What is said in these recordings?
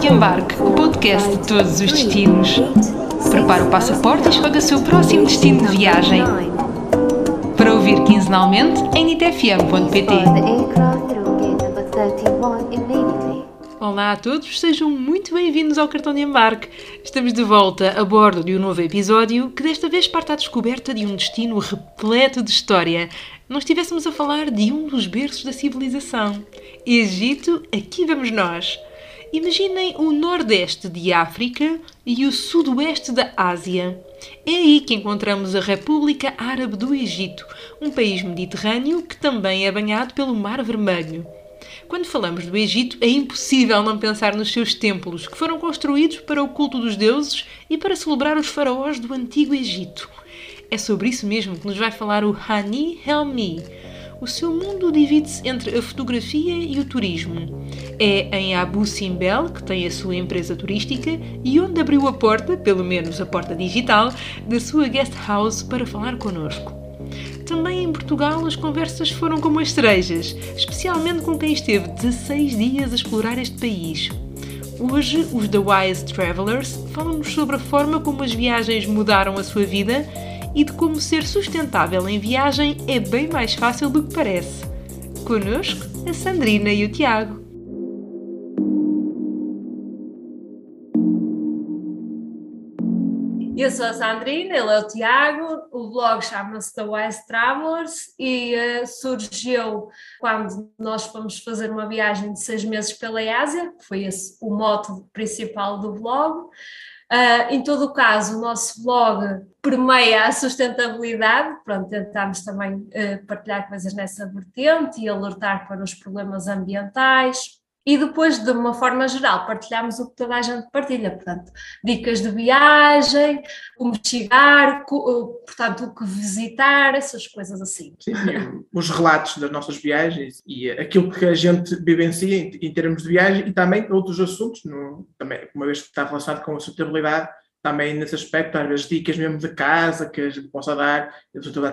de Embarque, o podcast de todos os destinos. Prepare o passaporte e escolha o seu próximo destino de viagem. Para ouvir quinzenalmente em nitfm.pt. Olá a todos, sejam muito bem-vindos ao Cartão de Embarque. Estamos de volta a bordo de um novo episódio que desta vez parte à descoberta de um destino repleto de história. Nós estivéssemos a falar de um dos berços da civilização. Egito, aqui vamos nós. Imaginem o Nordeste de África e o Sudoeste da Ásia. É aí que encontramos a República Árabe do Egito, um país mediterrâneo que também é banhado pelo Mar Vermelho. Quando falamos do Egito, é impossível não pensar nos seus templos, que foram construídos para o culto dos deuses e para celebrar os faraós do Antigo Egito. É sobre isso mesmo que nos vai falar o Hani Helmi, o seu mundo divide-se entre a fotografia e o turismo. É em Abu Simbel que tem a sua empresa turística e onde abriu a porta, pelo menos a porta digital, da sua guest house para falar connosco. Também em Portugal as conversas foram como as cerejas, especialmente com quem esteve 16 dias a explorar este país. Hoje, os The Wise Travelers falam-nos sobre a forma como as viagens mudaram a sua vida e de como ser sustentável em viagem é bem mais fácil do que parece. Conosco, a Sandrina e o Tiago. Eu sou a Sandrina, ele é o Tiago, o blog chama-se The Wise Travelers e uh, surgiu quando nós fomos fazer uma viagem de seis meses pela Ásia, que foi esse o moto principal do blog. Uh, em todo o caso, o nosso blog permeia a sustentabilidade, pronto, tentámos também uh, partilhar coisas nessa vertente e alertar para os problemas ambientais, e depois, de uma forma geral, partilhamos o que toda a gente partilha, portanto, dicas de viagem, como chegar, portanto, o que visitar, essas coisas assim. Sim, os relatos das nossas viagens e aquilo que a gente vivencia em, termos de viagem e também outros assuntos, no, também, uma vez que está relacionado com a sustentabilidade, também nesse aspecto, às vezes dicas mesmo de casa que a gente possa dar,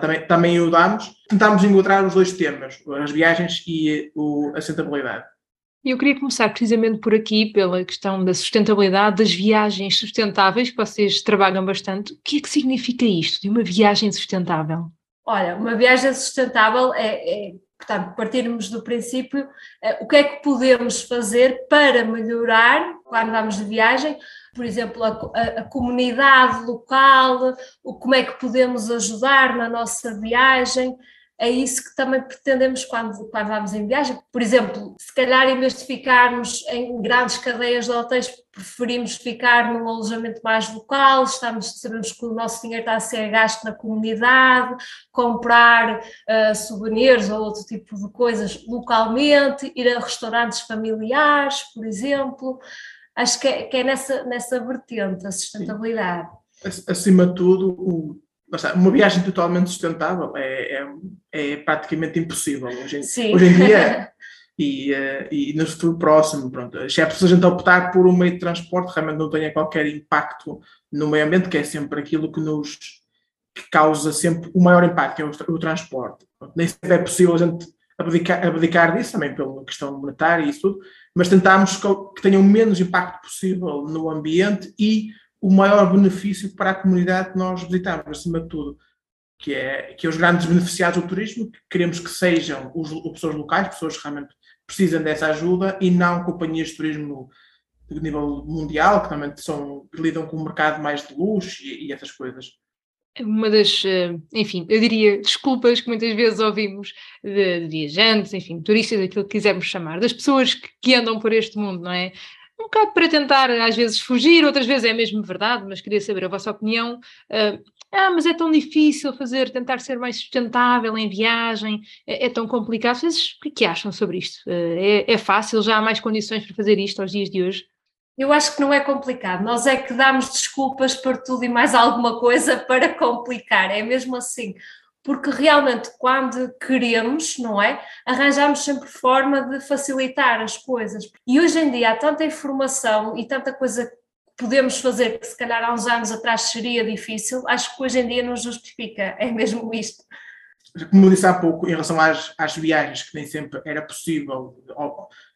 também, também o damos. Tentámos encontrar os dois temas, as viagens e o, a sustentabilidade. Eu queria começar precisamente por aqui, pela questão da sustentabilidade, das viagens sustentáveis, que vocês trabalham bastante. O que é que significa isto, de uma viagem sustentável? Olha, uma viagem sustentável é, é portanto, partirmos do princípio é, o que é que podemos fazer para melhorar, quando vamos de viagem, por exemplo, a, a, a, comunidade local, o, como é que podemos ajudar na nossa viagem, é isso que também pretendemos quando, quando vamos em viagem. Por exemplo, se calhar em vez de ficarmos em grandes cadeias de hotéis, preferimos ficar num alojamento mais local, estamos, sabemos que o nosso dinheiro está a ser gasto na comunidade, comprar uh, souvenirs ou outro tipo de coisas localmente, ir a restaurantes familiares, por exemplo. Acho que é, que é nessa, nessa vertente a sustentabilidade. Acima de tudo, o uma viagem totalmente sustentável é, é, é praticamente impossível hoje, em, hoje em dia e, uh, e no futuro próximo. Pronto. Exceto se a gente optar por um meio de transporte realmente não tenha qualquer impacto no meio ambiente, que é sempre aquilo que nos que causa sempre o maior impacto, que é o, o transporte. Pronto. Nem sempre é possível a gente abdicar, abdicar disso, também pela questão monetária e isso tudo, mas tentamos que, que tenha o menos impacto possível no ambiente e o maior benefício para a comunidade que nós visitamos, acima de tudo, que é que é os grandes beneficiados do turismo, que queremos que sejam os, as pessoas locais, pessoas que realmente precisam dessa ajuda e não companhias de turismo de nível mundial, que também são, lidam com um mercado mais de luxo e, e essas coisas. Uma das, eh, enfim, eu diria desculpas que muitas vezes ouvimos de, de viajantes, enfim, turistas, aquilo que quisermos chamar, das pessoas que, que andam por este mundo, não é? Um bocado para tentar às vezes fugir, outras vezes é mesmo verdade, mas queria saber a vossa opinião. Uh, ah, mas é tão difícil fazer, tentar ser mais sustentável em viagem, é, é tão complicado. Vocês o que, é acham sobre isto? Uh, é, é fácil, já há mais condições para fazer isto aos dias de hoje? Eu acho que não é complicado, nós é que damos desculpas para tudo e mais alguma coisa para complicar, é mesmo assim porque realmente quando queremos, não é? Arranjamos sempre forma de facilitar as coisas. E hoje em dia há tanta informação e tanta coisa que podemos fazer que se calhar há uns anos atrás seria difícil, acho que hoje em dia não justifica, é mesmo isto. como eu disse há pouco, em relação às, às viagens, que nem sempre era possível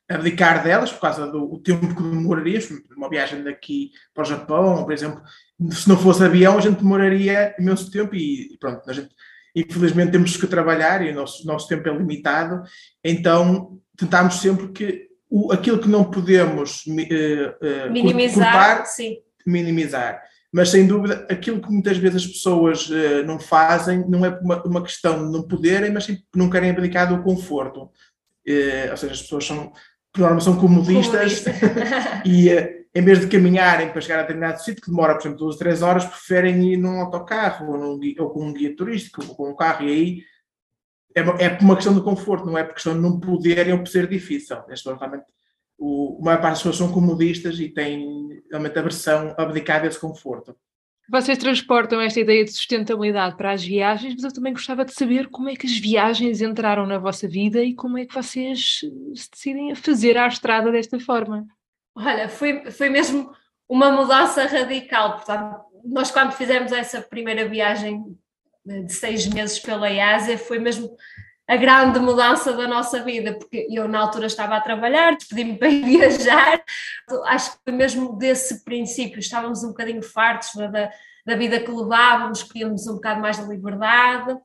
abdicar delas, por causa do tempo que demoraria, uma viagem daqui para o Japão, por exemplo, se não fosse avião, a gente demoraria imenso tempo e, pronto, a gente, infelizmente temos que trabalhar e o nosso, nosso tempo é limitado, então tentámos sempre que o, aquilo que não podemos uh, uh, minimizar, sim. minimizar. Mas sem dúvida, aquilo que muitas vezes as pessoas uh, não fazem não é uma, uma, questão de não poderem, mas sim não querem abdicar do conforto. ou seja, as pessoas são, por norma, são comodistas e em vez de caminharem para chegar a determinado sítio, que demora, por exemplo, duas, três horas, preferem ir num autocarro ou, num, ou com um guia turístico ou com um carro, e aí é, é por uma questão de conforto, não é por questão de não poderem ou por ser difícil. As pessoas realmente, o, a maior parte das pessoas são comodistas e têm realmente a versão abdicada desse conforto. Vocês transportam esta ideia de sustentabilidade para as viagens, mas eu também gostava de saber como é que as viagens entraram na vossa vida e como é que vocês se decidem a fazer a estrada desta forma. Olha, foi, foi mesmo uma mudança radical. Portanto, nós quando fizemos essa primeira viagem de seis meses pela Ásia, foi mesmo a grande mudança da nossa vida, porque eu na altura estava a trabalhar, despedi-me para viajar, acho que mesmo desse princípio, estávamos um bocadinho fartos da, da vida que levávamos, queríamos um bocado mais de liberdade,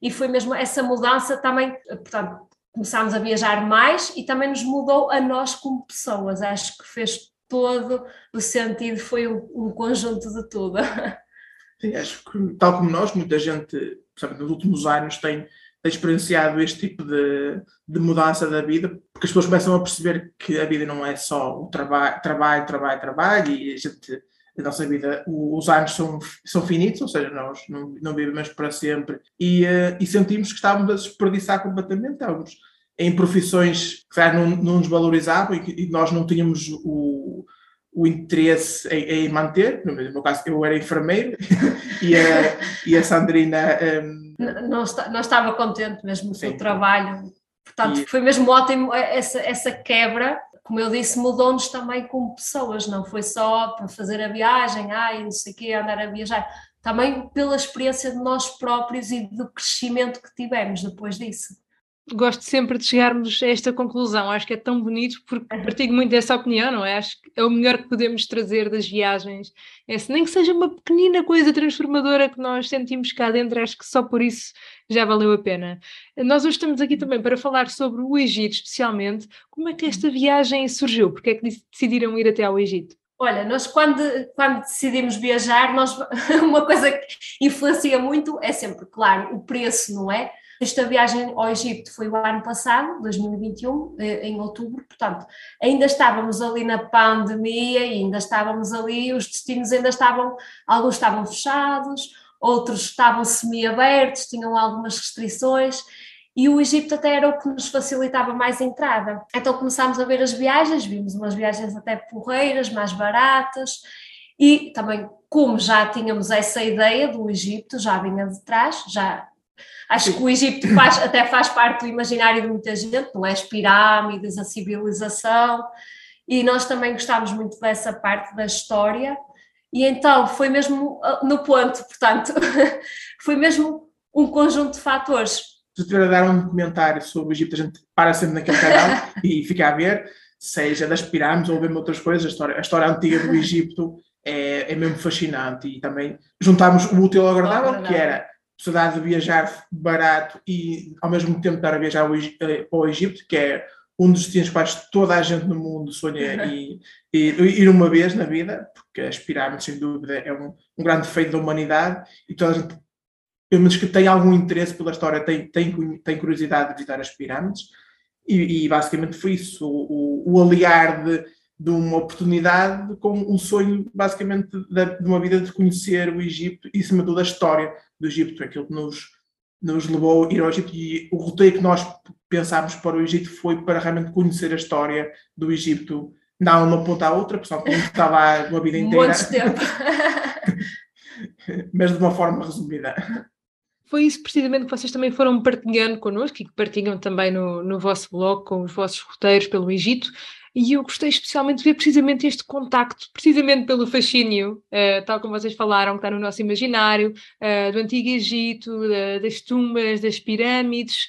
e foi mesmo essa mudança também, portanto, começámos a viajar mais e também nos mudou a nós como pessoas. Acho que fez todo o sentido, foi um, conjunto de tudo. Sim, acho que, tal como nós, muita gente, sabe, nos últimos anos tem, tem experienciado este tipo de, de mudança da vida, porque as pessoas começam a perceber que a vida não é só o trabalho, trabalho, trabalho, trabalho, e a gente a nossa vida, os anos são, são finitos, ou seja, nós não, não vivemos para sempre, e, uh, e sentimos que estávamos a desperdiçar completamente, estávamos em profissões que não, não nos valorizavam e, e nós não tínhamos o, o interesse em, em, manter. No meu caso, eu era enfermeiro e, a, e a Sandrina. Um... Não, não, não estava contente mesmo com o trabalho. Portanto, e... foi mesmo ótimo essa, essa quebra como eu disse, mudou-nos também como pessoas, não foi só para fazer a viagem, ai, não sei o quê, andar a viajar, também pela experiência de nós próprios e do crescimento que tivemos depois disso gosto sempre de chegarmos a esta conclusão. Acho que é tão bonito porque partilho muito dessa opinião, não é? Acho que é o melhor que podemos trazer das viagens. É, se nem que seja uma pequenina coisa transformadora que nós sentimos cá dentro, acho que só por isso já valeu a pena. Nós hoje estamos aqui também para falar sobre o Egito, especialmente. Como é que esta viagem surgiu? Porque é que decidiram ir até ao Egito? Olha, nós quando, quando decidimos viajar, nós, uma coisa que influencia muito é sempre, claro, o preço, não é? Esta viagem ao Egito foi o ano passado, 2021, eh, em outubro, portanto, ainda estávamos ali na pandemia, ainda estávamos ali, os destinos ainda estavam, alguns estavam fechados, outros estavam semi-abertos, tinham algumas restrições, e o Egito até era o que nos facilitava mais a entrada. Então começámos a ver as viagens, vimos umas viagens até porreiras, mais baratas, e também, como já tínhamos essa ideia do Egito, já vinha de trás, já Acho que o Egito faz, até faz parte do imaginário de muita gente, não é? As pirâmides, a civilização, e nós também gostámos muito dessa parte da história, e então foi mesmo ah, no ponto, portanto, foi mesmo um conjunto de fatores. Se estiver a dar um comentário sobre o Egito, a gente para sempre naquele canal e fica a ver, seja das pirâmides ou mesmo outras coisas, a história, a história antiga do Egito é, é mesmo fascinante. E também juntámos o útil ao agradável, que era possibilidade de viajar barato e ao mesmo tempo estar a viajar eh, ao Egito, que é um dos destinos para toda a gente no mundo sonha e, e, ir uma vez na vida, porque as pirâmides, sem dúvida, é um, um grande feito da humanidade e toda a gente, pelo menos que tem algum interesse pela história, tem, tem, tem curiosidade de visitar as pirâmides. E, e basicamente foi isso, o, o, o aliar de de uma oportunidade com um sonho, basicamente, de, de, uma vida de conhecer o Egito e, acima de tudo, a história do Egito, aquilo que nos, nos levou a ir ao Egito. E o roteiro que nós pensámos para o Egito foi para realmente conhecer a história do Egito, não uma ponta à outra, pessoal, como está lá uma vida inteira. Muito tempo. mas de uma forma resumida. Foi isso precisamente que vocês também foram partilhando connosco e que partilham também no, no vosso blog com os vossos roteiros pelo Egito e eu gostei especialmente de ver precisamente este contacto, precisamente pelo fascínio, uh, tal como vocês falaram, que está no nosso imaginário, uh, do Antigo Egito, das tumbas, das pirâmides.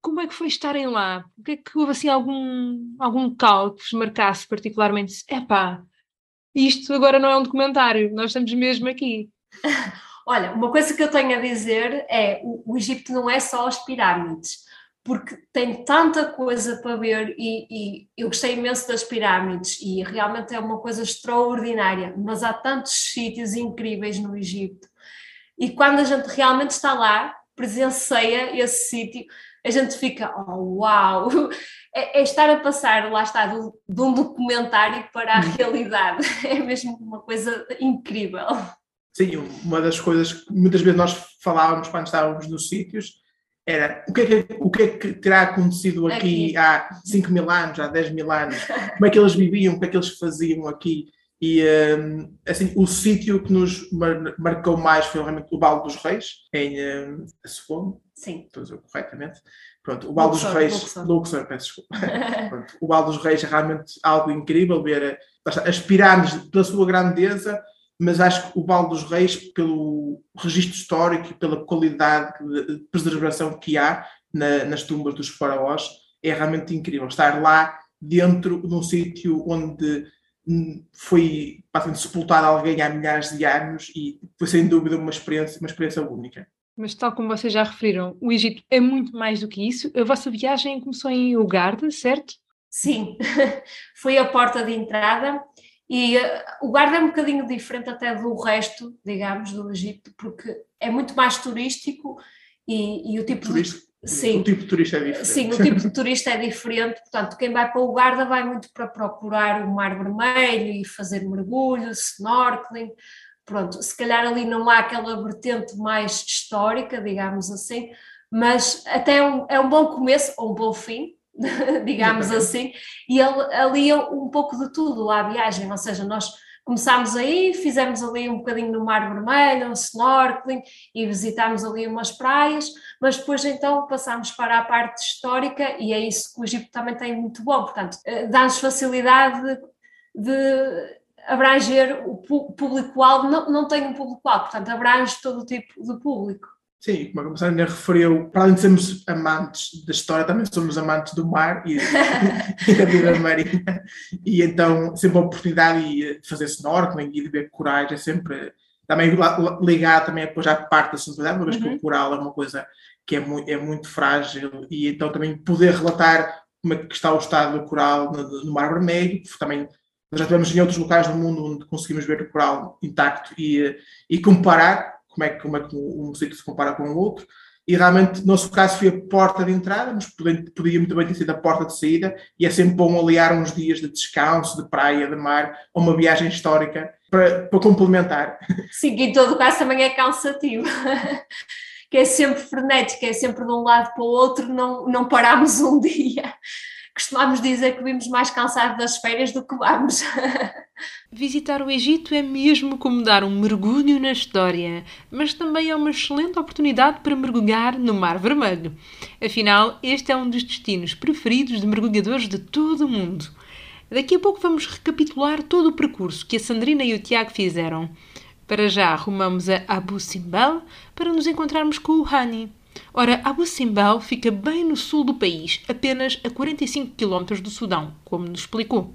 Como é que foi estarem lá? O que é que houve assim algum, algum local que vos marcasse particularmente? Epá, isto agora não é um documentário, nós estamos mesmo aqui. Olha, uma coisa que eu tenho a dizer é o, o Egito não é só as pirâmides porque tem tanta coisa para ver e, e, eu gostei imenso das pirâmides e realmente é uma coisa extraordinária, mas há tantos sítios incríveis no Egito e quando a gente realmente está lá, presencia esse sítio, a gente fica, oh, uau! É, é, estar a passar, lá está, do, de um documentário para a uhum. realidade, é mesmo uma coisa incrível. Sim, uma das coisas que muitas vezes nós falávamos quando estávamos nos sítios era o que, é que, o que é que terá acontecido aqui, aqui. há 5 mil anos, há 10 mil anos, como é que eles viviam, o que é que eles faziam aqui. E um, assim, o sítio que nos mar marcou mais foi realmente o Val dos Reis, em um, Assuão. Sim. Estou a dizer corretamente. Pronto, o Val dos Reis. Luxor, Luxor peço desculpa. Pronto, o Val dos Reis é realmente algo incrível ver as pirâmides pela sua grandeza mas acho que o Vale dos Reis, pelo registro histórico e pela qualidade de preservação que há na, nas tumbas dos faraós, é realmente incrível. Estar lá dentro de um sítio onde foi sepultado alguém há milhares de anos e foi sem dúvida uma experiência, uma experiência única. Mas tal como vocês já referiram, o Egito é muito mais do que isso. A vossa viagem começou em Uganda, certo? Sim, foi a porta de entrada e uh, o Guarda é um bocadinho diferente até do resto, digamos, do Egito, porque é muito mais turístico e, e o tipo de. Sim, o tipo de turista é diferente. Sim, o tipo de turista é diferente. Portanto, quem vai para o Guarda vai muito para procurar o Mar Vermelho e fazer mergulho, snorkeling. Pronto, se calhar ali não há aquela vertente mais histórica, digamos assim, mas até é um, é um bom começo ou um bom fim, digamos assim, e ali é um pouco de tudo a viagem, ou seja, nós começámos aí, fizemos ali um bocadinho no Mar Vermelho, um snorkeling e visitámos ali umas praias, mas depois então passámos para a parte histórica e é isso que o Egito também tem muito bom, portanto, eh, dá-nos facilidade de, de abranger o público-alvo, não, não tem um público-alvo, portanto abrange todo o tipo de público. Sim, como a Sandra referiu, para além de sermos amantes da história, também somos amantes do mar e, e da vida marinha. E então, sempre a oportunidade de fazer snorkeling e de ver corais é sempre também ligado também depois à parte da sensibilidade, uma vez uhum. que o coral é uma coisa que é muito, é muito frágil e então também poder relatar como é que está o estado do coral no, no Mar Vermelho, também nós já tivemos em outros locais do mundo onde conseguimos ver o coral intacto e, e comparar como é, como é que um sítio se compara com o outro. E realmente, no nosso caso, foi a porta de entrada, mas podia muito bem ter sido a porta de saída, e é sempre bom aliar uns dias de descanso, de praia, de mar, a uma viagem histórica para, para complementar. Sim, em todo caso também é cansativo. que é sempre frenético, é sempre de um lado para o outro, não, não paramos um dia costumamos dizer que vimos mais cansados das férias do que vamos. Visitar o Egito é mesmo como dar um mergulho na história, mas também é uma excelente oportunidade para mergulhar no Mar Vermelho. Afinal, este é um dos destinos preferidos de mergulhadores de todo o mundo. Daqui a pouco vamos recapitular todo o percurso que a Sandrina e o Tiago fizeram. Para já, arrumamos a Abu Simbel para nos encontrarmos com o Hani. Ora, Abu Simbel fica bem no sul do país, apenas a 45 km do Sudão, como nos explicou.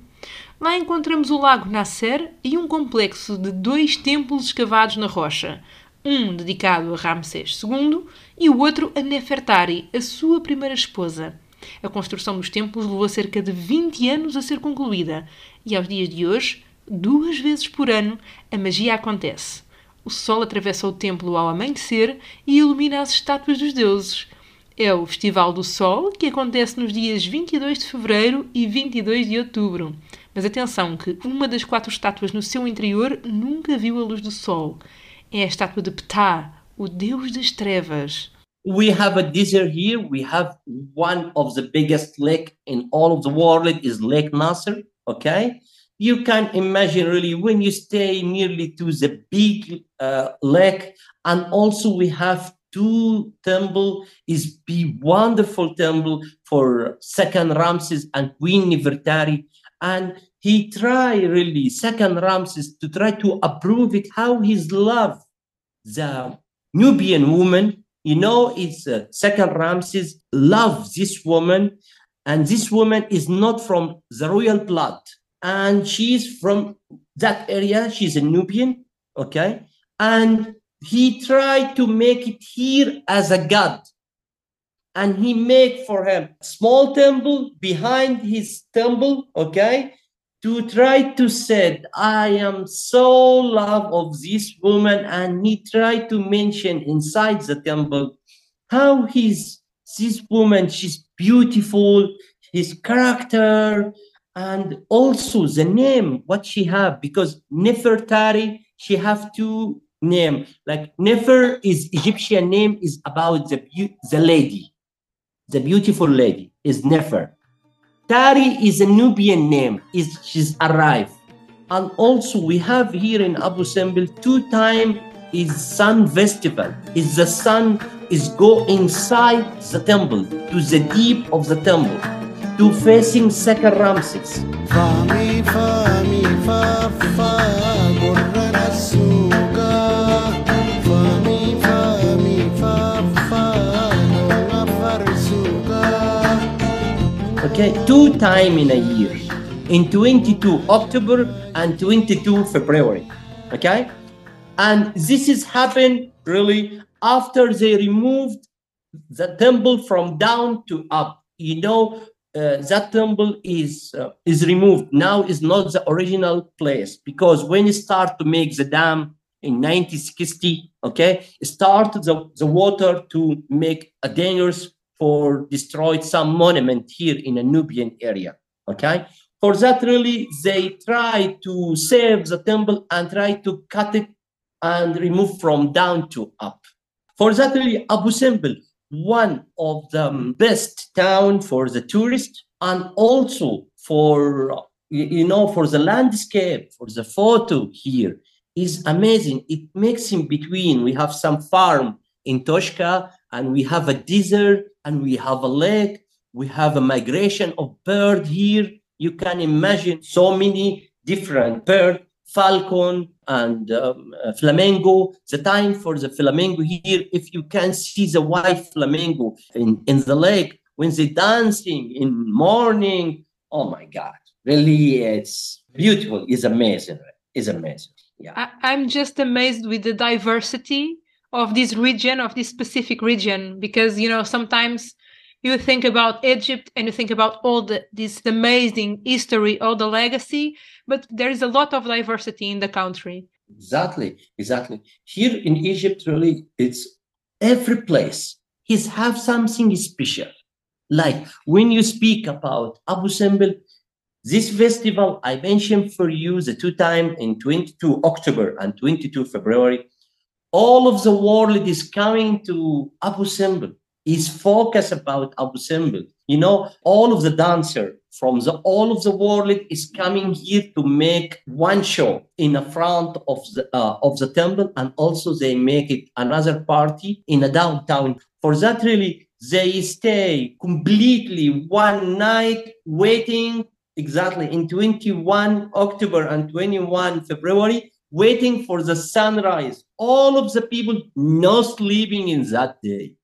Lá encontramos o Lago Nasser e um complexo de dois templos escavados na rocha, um dedicado a Ramsés II e o outro a Nefertari, a sua primeira esposa. A construção dos templos levou cerca de 20 anos a ser concluída e aos dias de hoje, duas vezes por ano, a magia acontece o sol atravessa o templo ao amanhecer e ilumina as estátuas dos deuses. É o Festival do Sol, que acontece nos dias 22 de fevereiro e 22 de outubro. Mas atenção que uma das quatro estátuas no seu interior nunca viu a luz do sol. É a estátua de Ptah, o deus das trevas. We have a desert here. We have one of the biggest lake in all of the world is Lake Nasser, okay? You can imagine really when you stay nearly to the big uh, lake and also we have two temple is be wonderful temple for second ramses and queen nefertari And he try really, second Ramses, to try to approve it, how his love, the Nubian woman, you know, it's uh, second Ramses love this woman, and this woman is not from the royal blood, and she's from that area. She's a Nubian, okay, and he tried to make it here as a god. And he made for him a small temple behind his temple okay? To try to say i am so love of this woman and he tried to mention inside the temple how he's this woman she's beautiful his character and also the name what she have because nefertari she have two name. Like Nefer is Egyptian name is about the the lady, the beautiful lady is Nefer. Tari is a Nubian name. Is she's arrived, and also we have here in Abu Simbel two time is sun festival. Is the sun is go inside the temple to the deep of the temple to facing second Ramses. okay two time in a year. In 22 october and 22 february. Okay? And this is happened really after they removed the temple from down to up. You know uh, that temple is uh, is removed now is not the original place because when you start to make the dam in 1960 okay start the, the water to make a dangerous for destroyed some monument here in a Nubian area. Okay. For that, really, they try to save the temple and try to cut it and remove from down to up. For that, really, Abu Simbel, one of the best town for the tourist and also for you know for the landscape for the photo here is amazing. It makes in between. We have some farm in toshka and we have a desert and we have a lake. We have a migration of bird here. You can imagine so many different bird falcon and um, uh, flamingo the time for the flamingo here if you can see the white flamingo in, in the lake when they dancing in morning oh my god really it's beautiful it's amazing it's amazing yeah. I, i'm just amazed with the diversity of this region of this specific region because you know sometimes you think about egypt and you think about all the this amazing history all the legacy but there is a lot of diversity in the country. Exactly exactly. Here in egypt really it's every place is have something special. Like when you speak about abu simbel this festival i mentioned for you the two time in 22 october and 22 february all of the world is coming to Abu Simbel, is focused about Abu Simbel. You know, all of the dancer from the all of the world is coming here to make one show in the front of the uh, of the temple, and also they make it another party in a downtown. For that, really, they stay completely one night waiting exactly in 21 October and 21 February waiting for the sunrise. All of the people not sleeping in that day.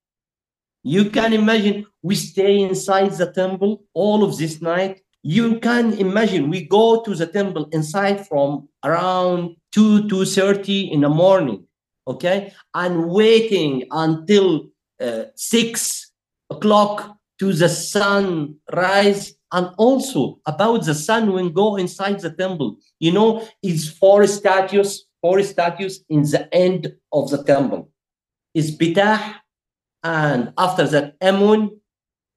You can imagine we stay inside the temple all of this night. You can imagine we go to the temple inside from around 2 to 30 in the morning, okay? And waiting until uh, 6 o'clock to the sun rise and also about the sun when go inside the temple you know is four statues four statues in the end of the temple is bitah and after that amun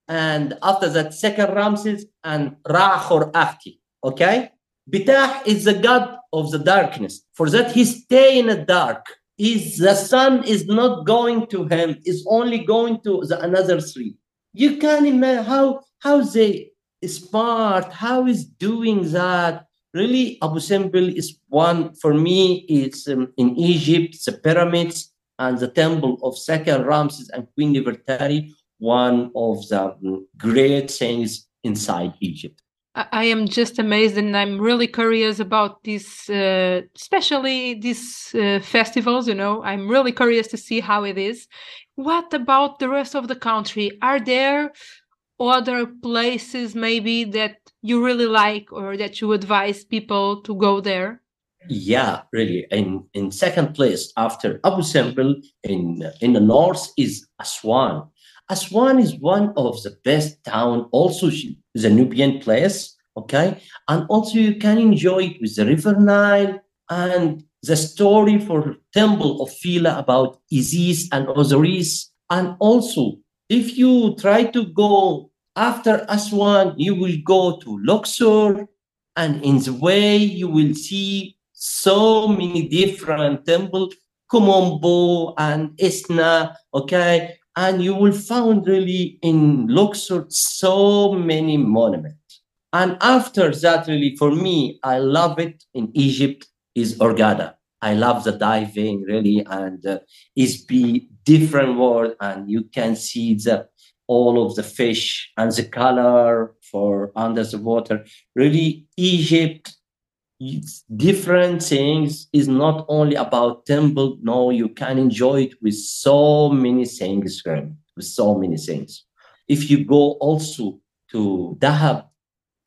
and after that second ramses and rahor afti okay? Bitah is the god of the darkness. For that he stay in the dark. Is the sun is not going to him is only going to the another three. You can imagine how how they smart, how is doing that? Really, Abu Simbel is one, for me, it's um, in Egypt, the pyramids and the temple of second Ramses and Queen Nefertari, one of the um, great things inside Egypt. I am just amazed and I'm really curious about this, uh, especially these uh, festivals. You know, I'm really curious to see how it is. What about the rest of the country? Are there other places maybe that you really like or that you advise people to go there? Yeah, really. In in second place after Abu Simbel in in the north is Aswan. Aswan is one of the best town. Also, the Nubian place. Okay, and also you can enjoy it with the River Nile and the story for Temple of Phila about Isis and Osiris. And also, if you try to go after Aswan, you will go to Luxor, and in the way you will see so many different temples, Kumombo and Isna, okay? And you will find really in Luxor so many monuments. And after that, really, for me, I love it in Egypt is Orgada. I love the diving really, and uh, it's be different world, and you can see the all of the fish and the color for under the water. Really, Egypt different things. Is not only about temple. No you can enjoy it with so many things with so many things. If you go also to dahab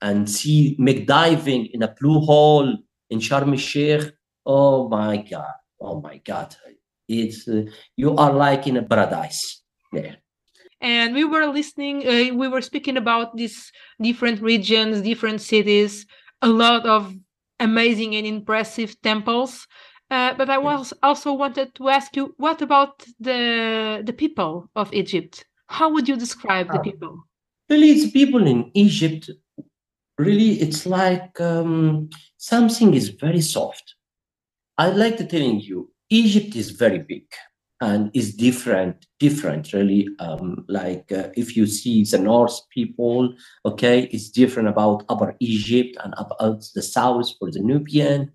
and see make diving in a blue hole in sharm el-sheikh oh my god. Oh my god. It's uh, you are like in a paradise there. And we were listening uh, we were speaking about these different regions different cities a lot of amazing and impressive temples. Uh, but I was also wanted to ask you, what about the the people of Egypt? How would you describe the ah. people? Really, it's people in Egypt. Really, it's like um, something is very soft. I'd like to telling you, Egypt is very big and is different different really um, like uh, if you see the north people okay it's different about upper egypt and about the south for the nubian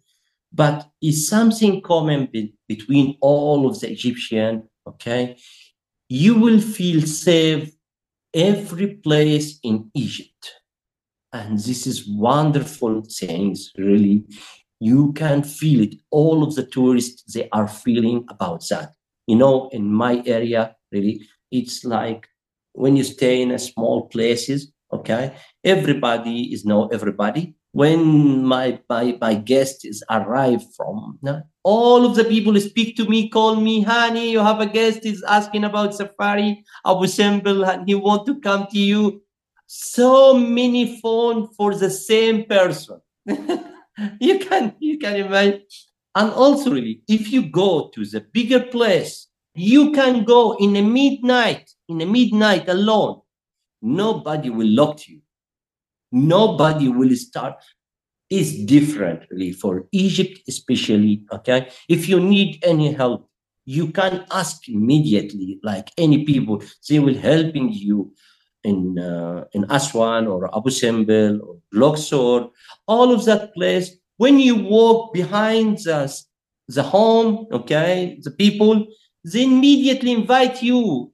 but it's something common be- between all of the egyptian okay? You will feel safe every place in egypt and this is wonderful things really. You can feel it. All of the tourists they are feeling about that you know in my area really it's like when you stay in a small places okay everybody is know everybody. When my my, my guest is arrived from all of the people speak to me call me honey you have a guest is asking about safari abu simbel and he want to come to you. So many phone for the same person. You can you can imagine and also, really, if you go to the bigger place, you can go in the midnight, in the midnight alone. Nobody will lock you. Nobody will start. It's different, really, for Egypt, especially. Okay. If you need any help, you can ask immediately, like any people. They will helping you in uh, in Aswan or Abu Simbel or Luxor, all of that place when you walk behind the, the home, okay, the people, they immediately invite you.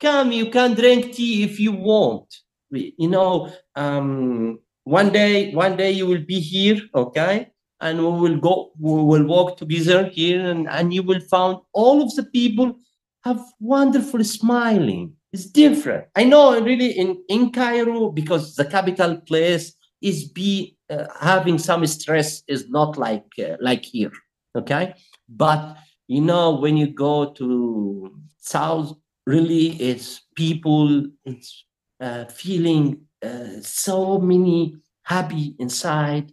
Come, you can drink tea if you want. You know, um, one day, one day you will be here, okay, and we will go, we will walk together here, and, and you will find all of the people have wonderful smiling. It's different. I know, really, in in Cairo because the capital place is be uh, having some stress is not like uh, like here okay? But you know when you go to south really it's people it's uh, feeling uh, so many happy inside.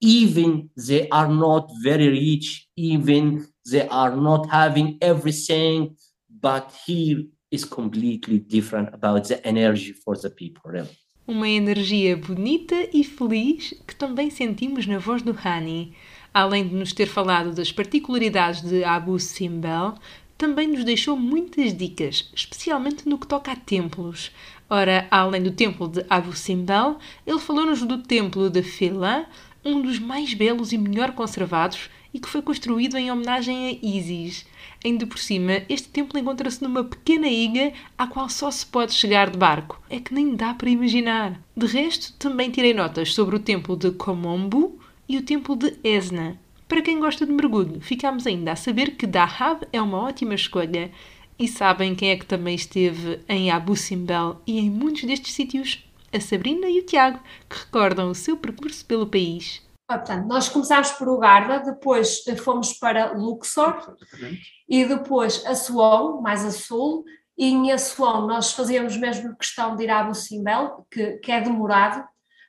Even they are not very rich even they are not having everything but here is completely different about the energy for the people really uma energia bonita e feliz que também sentimos na voz do Hani. Além de nos ter falado das particularidades de Abu Simbel, também nos deixou muitas dicas, especialmente no que toca a templos. Ora, além do templo de Abu Simbel, ele falou-nos do templo de Fila, um dos mais belos e melhor conservados e que foi construído em homenagem a Isis. Ainda por cima, este templo encontra-se numa pequena ilha à qual só se pode chegar de barco. É que nem dá para imaginar. De resto, também tirei notas sobre o templo de Komombo e o templo de Esna. Para quem gosta de mergulho, ficamos ainda a saber que Dahab é uma ótima escolha. E sabem quem é que também esteve em Abu Simbel e em muitos destes sítios? A Sabrina e o Tiago, que recordam o seu percurso pelo país. Ah, portanto, nós começámos por Ugarda, depois fomos para Luxor e depois Assuão, mais a sul, e em Assuão nós fazíamos mesmo questão de ir a Abu Simbel, que, que é demorado,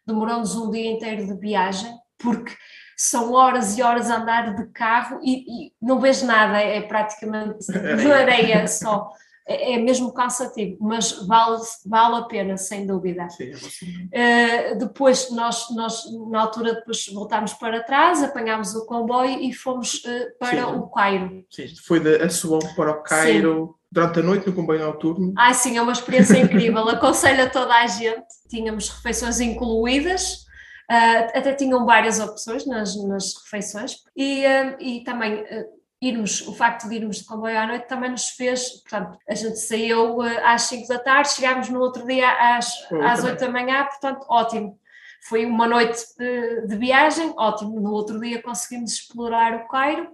demorou-nos um dia inteiro de viagem, porque são horas e horas a andar de carro e, e não vejo nada, é praticamente de areia só. É, é mesmo cansativo, mas vale, vale a pena, sem dúvida. Sim, uh, depois, nós, nós, na altura, depois voltámos para trás, apanhámos o comboio e fomos uh, para sim. o Cairo. Sim, foi de Assuão para o Cairo. Sim durante a noite no comboio noturno. Ah, sim, é uma experiência incrível. Aconselho a toda a gente. Tínhamos refeições incluídas, uh, até tinham várias opções nas, nas refeições e, uh, e também uh, irmos, o facto de irmos de comboio à noite também nos fez, portanto, a gente saiu uh, às 5 da tarde, chegámos no outro dia às, às 8 da manhã, portanto, ótimo. Foi uma noite de, de viagem, ótimo. No outro dia conseguimos explorar o Cairo.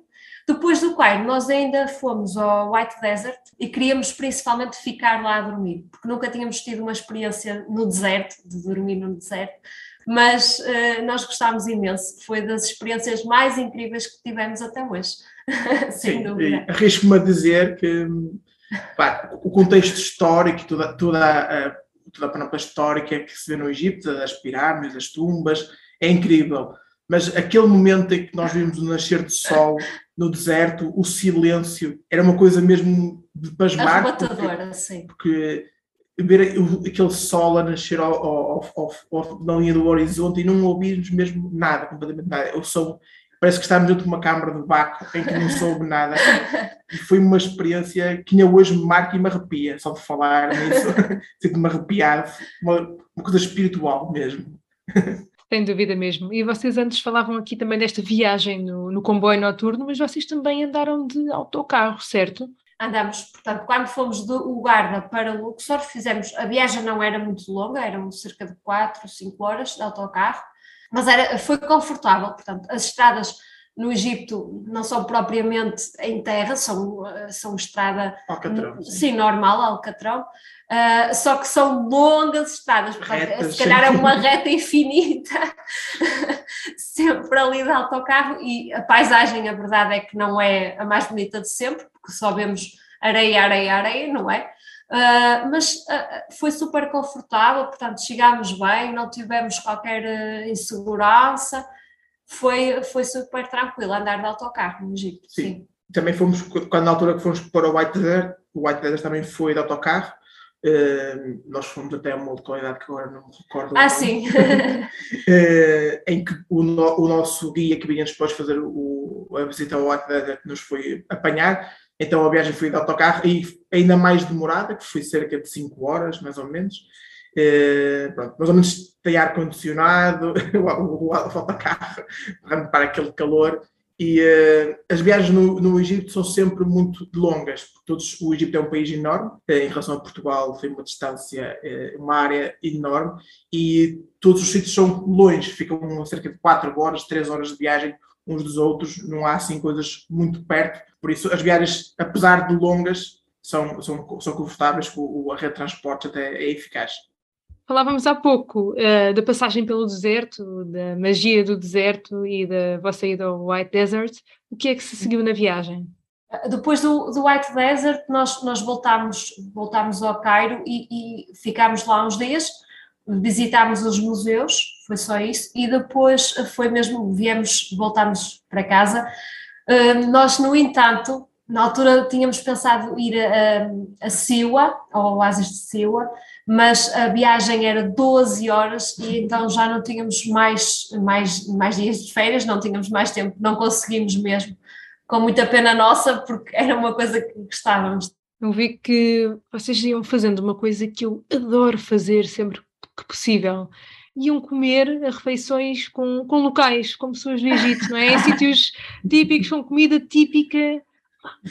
Depois do Cairo, nós ainda fomos ao White Desert e queríamos principalmente ficar lá a dormir, porque nunca tínhamos tido uma experiência no deserto, de dormir no deserto, mas uh, nós gostámos imenso. Foi das experiências mais incríveis que tivemos até hoje. Sem Sim, dúvida. Arrisco-me a dizer que pá, o contexto histórico, toda, toda a, toda a panoplia histórica que se vê no Egito, as pirâmides, as tumbas, é incrível. Mas aquele momento em que nós vimos o nascer do sol no deserto, o silêncio, era uma coisa mesmo de pasmar. Arrebatadora, sim. Porque ver aquele sol a nascer ao, ao, ao, ao, na linha do horizonte e não ouvirmos mesmo nada, completamente nada. O som parece que estávamos dentro de uma câmara de vácuo em que não soube nada. E foi uma experiência que ainda hoje me marca e me arrepia, só de falar nisso. Sinto-me arrepiado, uma, uma coisa espiritual mesmo. Sem dúvida mesmo. E vocês antes falavam aqui também desta viagem no, no comboio noturno, mas vocês também andaram de autocarro, certo? Andamos, portanto, quando fomos do Ugarda para Luxor, fizemos, a viagem não era muito longa, eram cerca de 4, 5 horas de autocarro, mas era, foi confortável, portanto, as estradas no Egito não são propriamente em terra, são, são estrada Alcatrão, sim. sim normal, Alcatrão, uh, só que são longas estradas, Retas, se calhar é uma reta infinita, sempre ali de autocarro, e a paisagem, a verdade é que não é a mais bonita de sempre, porque só vemos areia, areia, areia, não é? Uh, mas uh, foi super confortável, portanto chegámos bem, não tivemos qualquer uh, insegurança, foi, foi super tranquilo andar de autocarro no Egito. Sim. sim. Também fomos, quando na altura que fomos para o White Desert, o White Desert também foi de autocarro, nós fomos até uma localidade que agora não me recordo. Ah, sim. em que o, no, o, nosso guia que vinha depois fazer o, a visita ao White Desert nos foi apanhar então a viagem foi de autocarro e ainda mais demorada, que foi cerca de 5 horas, mais ou menos. Uh, pronto, mais ou menos tem ar-condicionado, o, o, autocarro para aquele calor. E uh, as viagens no, no, Egito são sempre muito longas, porque todos, o Egito é um país enorme, uh, em relação a Portugal tem uma distância, uma área enorme, e todos os sítios são longe, ficam cerca de 4 horas, 3 horas de viagem uns dos outros, não há assim coisas muito perto, por isso as viagens, apesar de longas, são, são, são confortáveis, o, a rede de transporte até é eficaz. Falávamos há pouco uh, da passagem pelo deserto, da magia do deserto e da vossa ida ao White Desert. O que é que se seguiu na viagem? Depois do, do White Desert, nós, nós voltámos, voltámos ao Cairo e, e ficámos lá uns dias visitámos os museus, foi só isso, e depois foi mesmo, viemos, voltámos para casa. Nós, no entanto, na altura tínhamos pensado ir a, a Siwa, ao Oásis de Siwa, mas a viagem era 12 horas e então já não tínhamos mais, mais, mais dias de férias, não tínhamos mais tempo, não conseguimos mesmo, com muita pena nossa, porque era uma coisa que gostávamos. Eu vi que vocês iam fazendo uma coisa que eu adoro fazer sempre que possível, iam comer refeições com, com locais, com pessoas do Egito, não é? Em sítios típicos, com comida típica.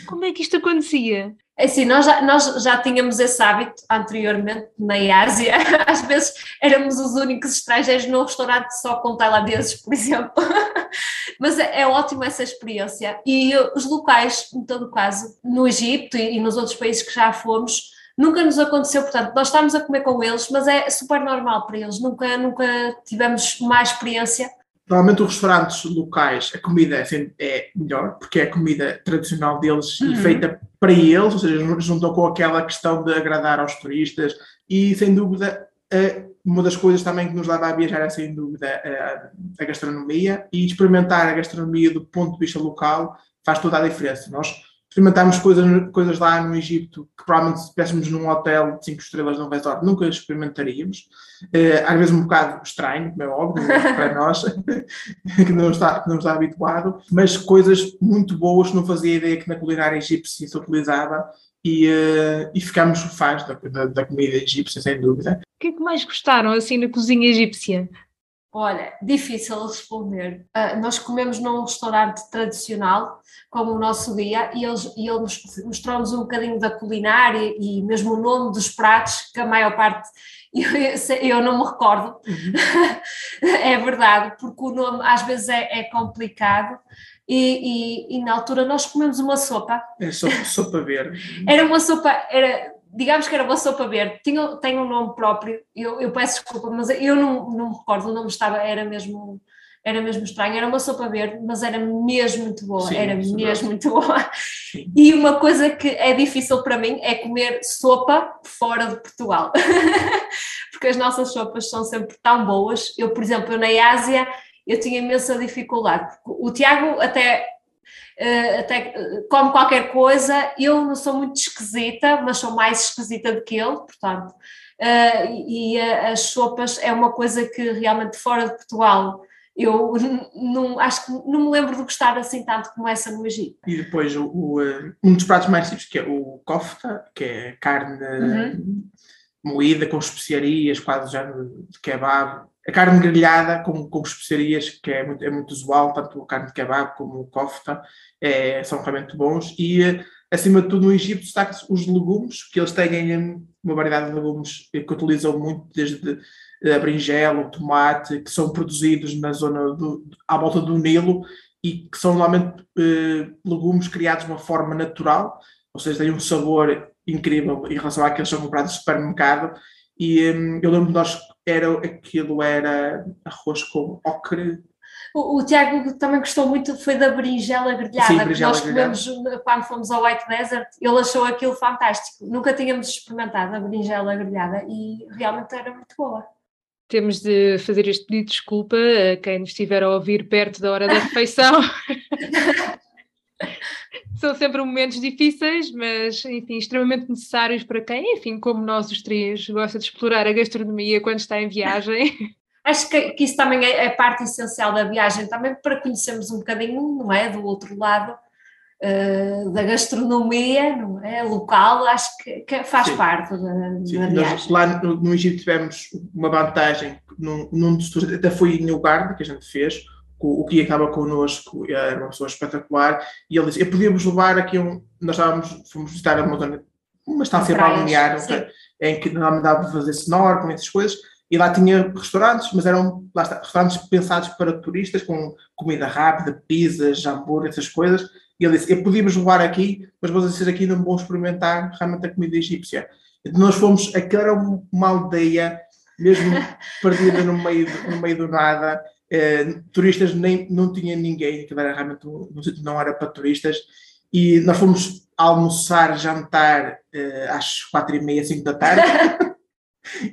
Como é que isto acontecia? É assim, nós já, nós já tínhamos esse hábito anteriormente na Ásia. Às vezes éramos os únicos estrangeiros no restaurante só com tailandeses, por exemplo. Mas é, é ótimo essa experiência. E os locais, em todo caso, no Egito e, e nos outros países que já fomos, nunca nos aconteceu, portanto, nós estamos a comer com eles, mas é super normal para eles, nunca, nunca tivemos má experiência. Normalmente os restaurantes locais, a comida é, é melhor, porque é a comida tradicional deles uhum. e feita para eles, ou seja, juntou com aquela questão de agradar aos turistas e, sem dúvida, uma das coisas também que nos leva a viajar é, sem dúvida, a gastronomia e experimentar a gastronomia do ponto de vista local faz toda a diferença. Nós experimentámos coisas, coisas lá no Egito que provavelmente se estivéssemos num hotel de 5 estrelas num resort nunca experimentaríamos. Uh, às vezes um bocado estranho, como é óbvio, para nós, que não, está, que não está habituado, mas coisas muito boas que não fazia ideia que na culinária egípcia se utilizava e, uh, e ficámos fãs da, da, da, comida egípcia, sem dúvida. O que é que mais gostaram assim na cozinha egípcia? Olha, difícil responder. Uh, nós comemos num restaurante tradicional, como o nosso dia, e eles, e eles mostrou-nos um bocadinho da culinária e mesmo o nome dos pratos, que a maior parte eu, eu não me recordo. Uhum. é verdade, porque o nome às vezes é, é complicado. E, e, e, na altura nós comemos uma sopa. É sopa, sopa verde. era uma sopa, era digamos que era uma sopa verde, tinha, tem um nome próprio, eu, eu peço desculpa, mas eu não, não me recordo, o nome estava, era mesmo, era mesmo estranho, era uma sopa verde, mas era mesmo muito boa, Sim, era mesmo muito boa. E uma coisa que é difícil para mim é comer sopa fora de Portugal, porque as nossas sopas são sempre tão boas. Eu, por exemplo, eu na Ásia, eu tinha imensa dificuldade, o Tiago até até uh, come qualquer coisa. Eu não sou muito esquisita, mas sou mais esquisita do que ele, portanto. Uh, e as sopas é uma coisa que realmente fora de Portugal eu não, acho que não me lembro de gostar assim tanto como essa no Egito. E depois o, o, um dos pratos mais típicos que é o kofta, que é carne uhum. moída com especiarias, quase já de kebab, a carne grelhada com, com especiarias, que é muito, é muito usual, tanto a carne de kebab como o kofta, é, são realmente bons. E, acima de tudo, no Egito destaca-se os legumes, que eles têm uma variedade de legumes que utilizam muito, desde a berinjela, o tomate, que são produzidos na zona do, à volta do Nilo e que são normalmente eh, legumes criados de uma forma natural, ou seja, têm um sabor incrível em relação àqueles que são comprados no supermercado. E eu lembro de nós era, aquilo era arroz com ocre. O, o, Tiago também gostou muito, foi da berinjela grelhada, Sim, berinjela que nós comemos grelhada. quando fomos ao White Desert, ele achou aquilo fantástico. Nunca tínhamos experimentado a berinjela grelhada e realmente era muito boa. Temos de fazer este pedido de desculpa a quem nos estiver a ouvir perto da hora da refeição. São sempre momentos difíceis, mas, enfim, extremamente necessários para quem, enfim, como nós os três, gosta de explorar a gastronomia quando está em viagem. Acho que, que isso também é, é, parte essencial da viagem, também para conhecermos um bocadinho, não é, do outro lado uh, da gastronomia, não é, local, acho que, que faz Sim. parte da, Sim. da viagem. Nós, lá no, no, Egito tivemos uma vantagem, num, num dos até foi em Ugarda, que a gente fez, o que estava connosco era uma pessoa espetacular, e ele disse: Eu podíamos levar aqui um. Nós estávamos, fomos visitar uma zona, uma estância balnear, em que normalmente dava para fazer snorkeling, essas coisas, e lá tinha restaurantes, mas eram está, restaurantes pensados para turistas, com comida rápida, pizzas, hambúrguer, essas coisas. E ele disse: Eu podíamos levar aqui, mas vocês aqui não vão experimentar realmente a comida egípcia. Então nós fomos, aquilo era uma aldeia, mesmo perdida no meio, no meio do nada Uh, turistas nem, não tinha ninguém, que era realmente não era para turistas, e nós fomos almoçar, jantar uh, às quatro e meia, cinco da tarde.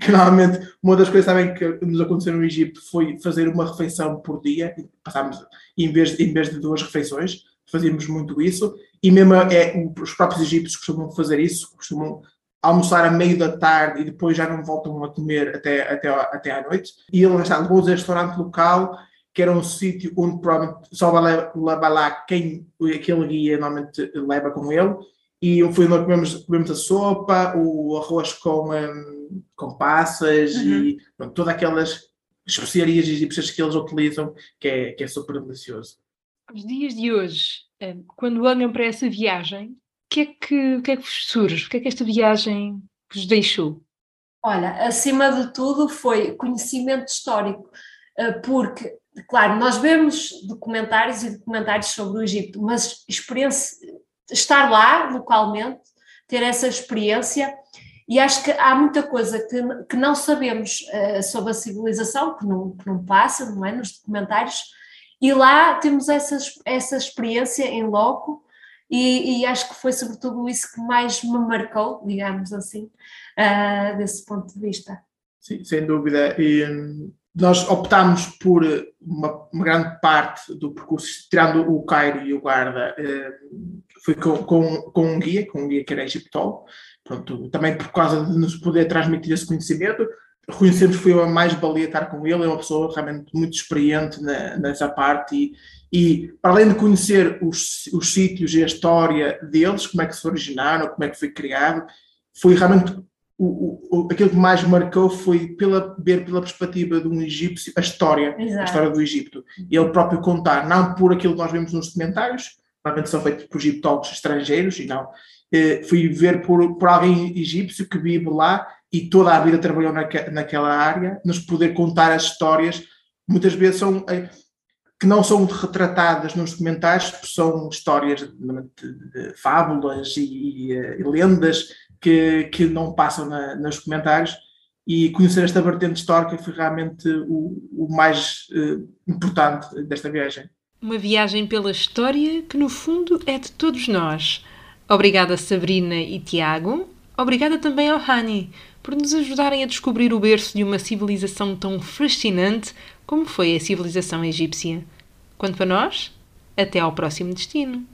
que normalmente uma das coisas também que nos aconteceu no Egito foi fazer uma refeição por dia, passámos em vez, em vez de duas refeições, fazíamos muito isso, e mesmo é, os próprios egípcios costumam fazer isso, costumam almoçar a meio da tarde e depois já não voltam a comer até, até, até à noite. E ele está, levou um restaurante local, que era um sítio onde provavelmente só vai levar lá quem aquele guia normalmente leva com ele. E foi onde comemos, comemos a sopa, o arroz com, um, com passas uhum. e pronto, todas aquelas especiarias egípcias que eles utilizam, que é, que é super delicioso. Os dias de hoje, eh, quando olham para essa viagem, que é que, o que, é que vos surge? O que é que esta viagem vos deixou? Olha, acima de tudo foi conhecimento histórico, eh, porque, claro, nós vemos documentários e documentários sobre o Egito, mas experiência, estar lá localmente, ter essa experiência, e acho que há muita coisa que, que não sabemos uh, sobre a civilização, que não, que não passa, não é, nos documentários, e lá temos essa, essa experiência em loco, e, e, acho que foi sobretudo isso que mais me marcou, digamos assim, uh, desse ponto de vista. Sim, sem dúvida. E, hum, nós optámos por uma, uma, grande parte do percurso, tirando o Cairo e o Guarda, uh, foi com, com, com, um guia, com um guia que era egiptólogo, pronto, também por causa de nos poder transmitir esse conhecimento. Rui sempre foi a mais valia estar com ele, é uma pessoa realmente muito experiente na, nessa parte e, e, para além de conhecer os, os sítios e a história deles, como é que se originaram, como é que foi criado, foi realmente o, o, aquilo que mais marcou foi pela, ver pela perspectiva de um egípcio a história, Exato. a história do Egito. E ele próprio contar, não por aquilo que nós vemos nos documentários, normalmente são feitos por egiptólogos estrangeiros, e não. Eh, fui ver por, por alguém egípcio que vive lá e toda a vida trabalhou naque, naquela área, nos poder contar as histórias, muitas vezes são eh, que não são retratadas nos documentários, são histórias de, fábulas e, e, e lendas que, que não passam na, nos comentários e conhecer esta vertente histórica foi realmente o, o mais uh, importante desta viagem. Uma viagem pela história que, no fundo, é de todos nós. Obrigada, Sabrina e Tiago. Obrigada também ao Hani por nos ajudarem a descobrir o berço de uma civilização tão fascinante como foi a civilização egípcia. Quanto a nós, até ao próximo destino.